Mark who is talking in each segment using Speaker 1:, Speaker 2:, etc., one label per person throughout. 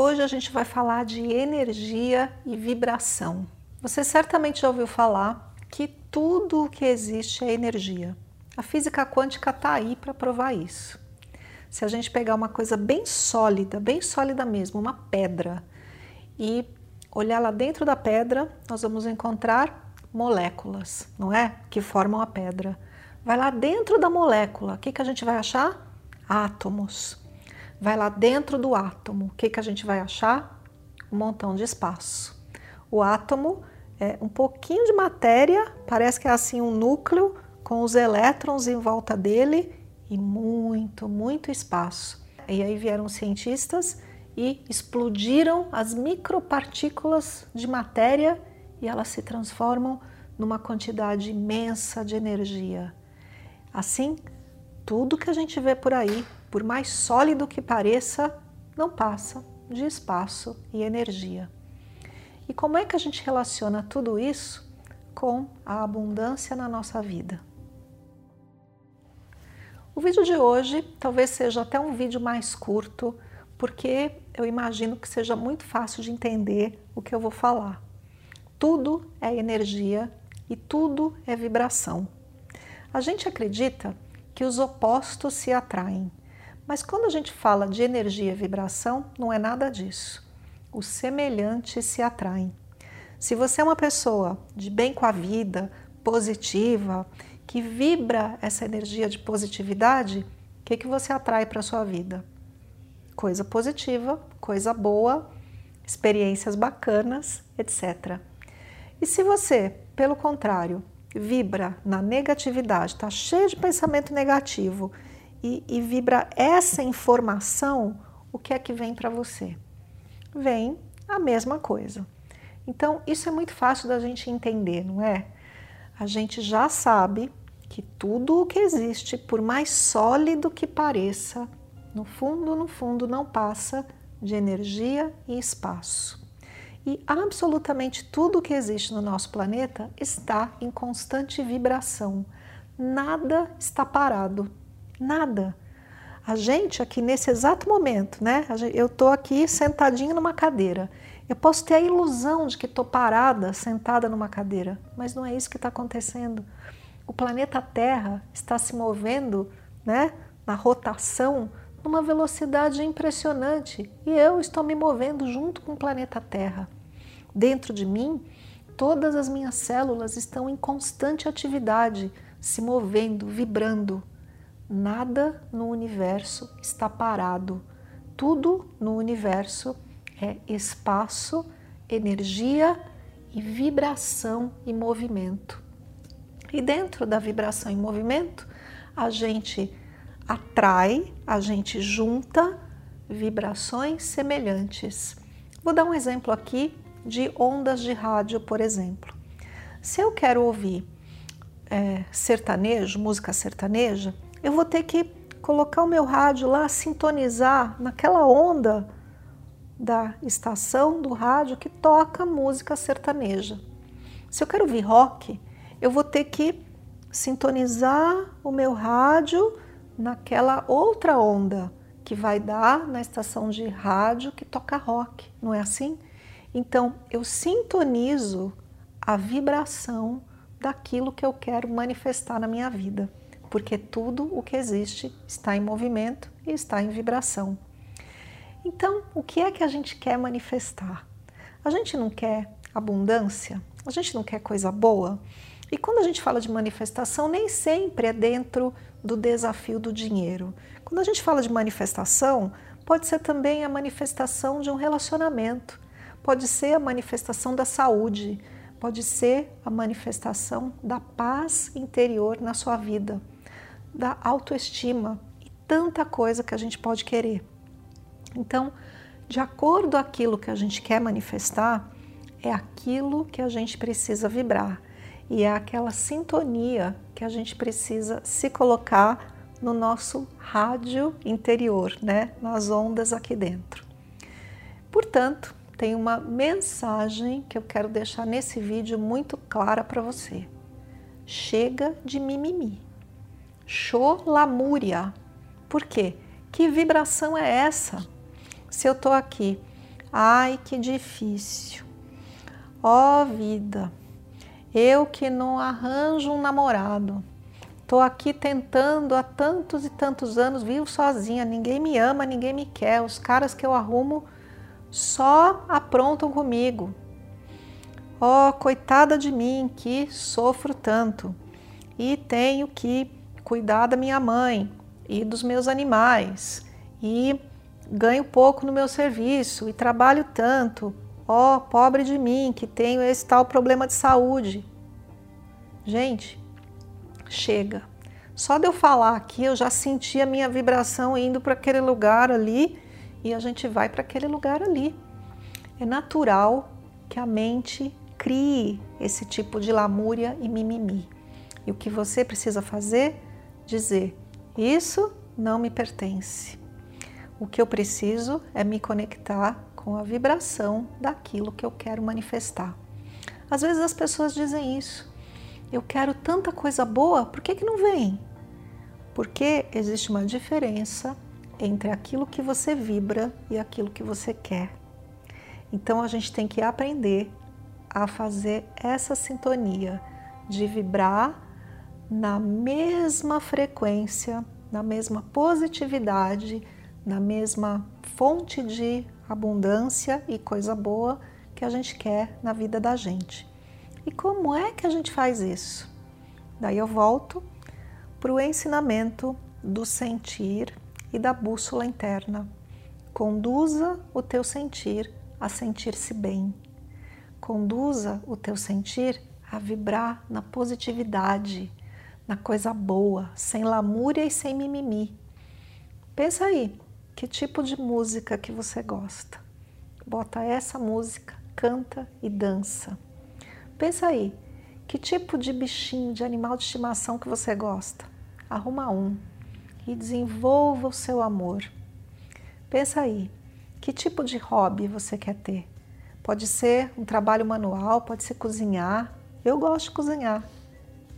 Speaker 1: Hoje a gente vai falar de energia e vibração. Você certamente já ouviu falar que tudo o que existe é energia. A física quântica está aí para provar isso. Se a gente pegar uma coisa bem sólida, bem sólida mesmo, uma pedra, e olhar lá dentro da pedra, nós vamos encontrar moléculas, não é? Que formam a pedra. Vai lá dentro da molécula, o que, que a gente vai achar? Átomos vai lá dentro do átomo. O que, que a gente vai achar? Um montão de espaço. O átomo é um pouquinho de matéria, parece que é assim um núcleo com os elétrons em volta dele e muito, muito espaço. E aí vieram cientistas e explodiram as micropartículas de matéria e elas se transformam numa quantidade imensa de energia. Assim, tudo que a gente vê por aí por mais sólido que pareça, não passa de espaço e energia. E como é que a gente relaciona tudo isso com a abundância na nossa vida? O vídeo de hoje talvez seja até um vídeo mais curto, porque eu imagino que seja muito fácil de entender o que eu vou falar. Tudo é energia e tudo é vibração. A gente acredita que os opostos se atraem. Mas quando a gente fala de energia e vibração, não é nada disso. Os semelhantes se atraem. Se você é uma pessoa de bem com a vida, positiva, que vibra essa energia de positividade, o que, que você atrai para a sua vida? Coisa positiva, coisa boa, experiências bacanas, etc. E se você, pelo contrário, vibra na negatividade, está cheio de pensamento negativo e, e vibra essa informação, o que é que vem para você? Vem a mesma coisa. Então, isso é muito fácil da gente entender, não é? A gente já sabe que tudo o que existe, por mais sólido que pareça, no fundo, no fundo, não passa de energia e espaço. E absolutamente tudo o que existe no nosso planeta está em constante vibração. Nada está parado. Nada. A gente aqui nesse exato momento, né? Eu estou aqui sentadinha numa cadeira. Eu posso ter a ilusão de que estou parada, sentada numa cadeira, mas não é isso que está acontecendo. O planeta Terra está se movendo, né? Na rotação, numa velocidade impressionante, e eu estou me movendo junto com o planeta Terra. Dentro de mim, todas as minhas células estão em constante atividade, se movendo, vibrando. Nada no universo está parado. Tudo no universo é espaço, energia e vibração e movimento. E dentro da vibração e movimento, a gente atrai, a gente junta vibrações semelhantes. Vou dar um exemplo aqui de ondas de rádio, por exemplo. Se eu quero ouvir é, sertanejo, música sertaneja, eu vou ter que colocar o meu rádio lá, sintonizar naquela onda da estação do rádio que toca música sertaneja. Se eu quero ouvir rock, eu vou ter que sintonizar o meu rádio naquela outra onda que vai dar na estação de rádio que toca rock, não é assim? Então eu sintonizo a vibração daquilo que eu quero manifestar na minha vida porque tudo o que existe está em movimento e está em vibração. Então, o que é que a gente quer manifestar? A gente não quer abundância? A gente não quer coisa boa? E quando a gente fala de manifestação, nem sempre é dentro do desafio do dinheiro. Quando a gente fala de manifestação, pode ser também a manifestação de um relacionamento, pode ser a manifestação da saúde, pode ser a manifestação da paz interior na sua vida da autoestima e tanta coisa que a gente pode querer. Então, de acordo com aquilo que a gente quer manifestar, é aquilo que a gente precisa vibrar e é aquela sintonia que a gente precisa se colocar no nosso rádio interior, né? nas ondas aqui dentro. Portanto, tem uma mensagem que eu quero deixar nesse vídeo muito clara para você. Chega de mimimi. Cholamúria. Por quê? Que vibração é essa? Se eu tô aqui, ai que difícil. Ó oh, vida, eu que não arranjo um namorado. Tô aqui tentando há tantos e tantos anos, vivo sozinha, ninguém me ama, ninguém me quer. Os caras que eu arrumo só aprontam comigo. Oh, coitada de mim que sofro tanto e tenho que cuidar da minha mãe e dos meus animais e ganho pouco no meu serviço e trabalho tanto Ó, oh, pobre de mim que tenho esse tal problema de saúde. Gente, chega. Só de eu falar aqui, eu já senti a minha vibração indo para aquele lugar ali e a gente vai para aquele lugar ali. É natural que a mente crie esse tipo de lamúria e mimimi. E o que você precisa fazer? Dizer: Isso não me pertence. O que eu preciso é me conectar com a vibração daquilo que eu quero manifestar. Às vezes as pessoas dizem isso. Eu quero tanta coisa boa, por que, que não vem? Porque existe uma diferença entre aquilo que você vibra e aquilo que você quer. Então a gente tem que aprender a fazer essa sintonia de vibrar na mesma frequência, na mesma positividade, na mesma fonte de abundância e coisa boa que a gente quer na vida da gente. E como é que a gente faz isso? Daí eu volto para o ensinamento do sentir e da bússola interna. Conduza o teu sentir a sentir-se bem. Conduza o teu sentir a vibrar na positividade, na coisa boa, sem lamúria e sem mimimi. Pensa aí, que tipo de música que você gosta. Bota essa música, canta e dança. Pensa aí, que tipo de bichinho, de animal de estimação que você gosta? Arruma um e desenvolva o seu amor. Pensa aí, que tipo de hobby você quer ter? Pode ser um trabalho manual, pode ser cozinhar. Eu gosto de cozinhar.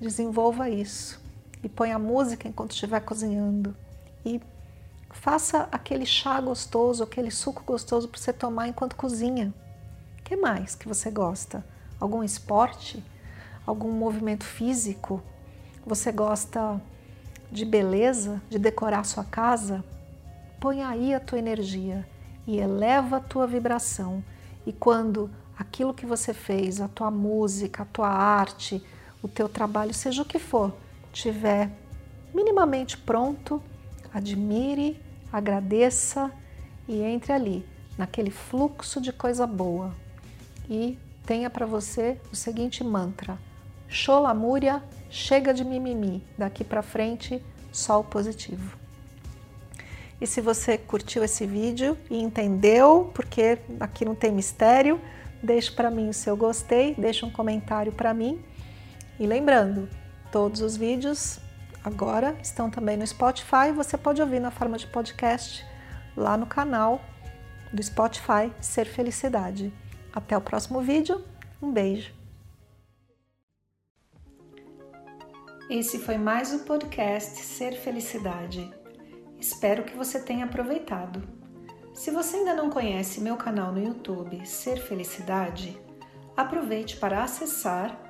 Speaker 1: Desenvolva isso e põe a música enquanto estiver cozinhando e Faça aquele chá gostoso, aquele suco gostoso para você tomar enquanto cozinha. O que mais que você gosta? Algum esporte? Algum movimento físico? Você gosta de beleza, de decorar sua casa? Põe aí a tua energia e eleva a tua vibração. E quando aquilo que você fez, a tua música, a tua arte, o teu trabalho, seja o que for, tiver minimamente pronto, admire, agradeça e entre ali, naquele fluxo de coisa boa. E lembrando, todos os vídeos agora estão também no Spotify. Você pode ouvir na forma de podcast lá no canal do Spotify Ser Felicidade. Até o próximo vídeo. Um beijo. Esse foi mais o podcast Ser Felicidade. Espero que você tenha aproveitado. Se você ainda não conhece meu canal no YouTube Ser Felicidade, aproveite para acessar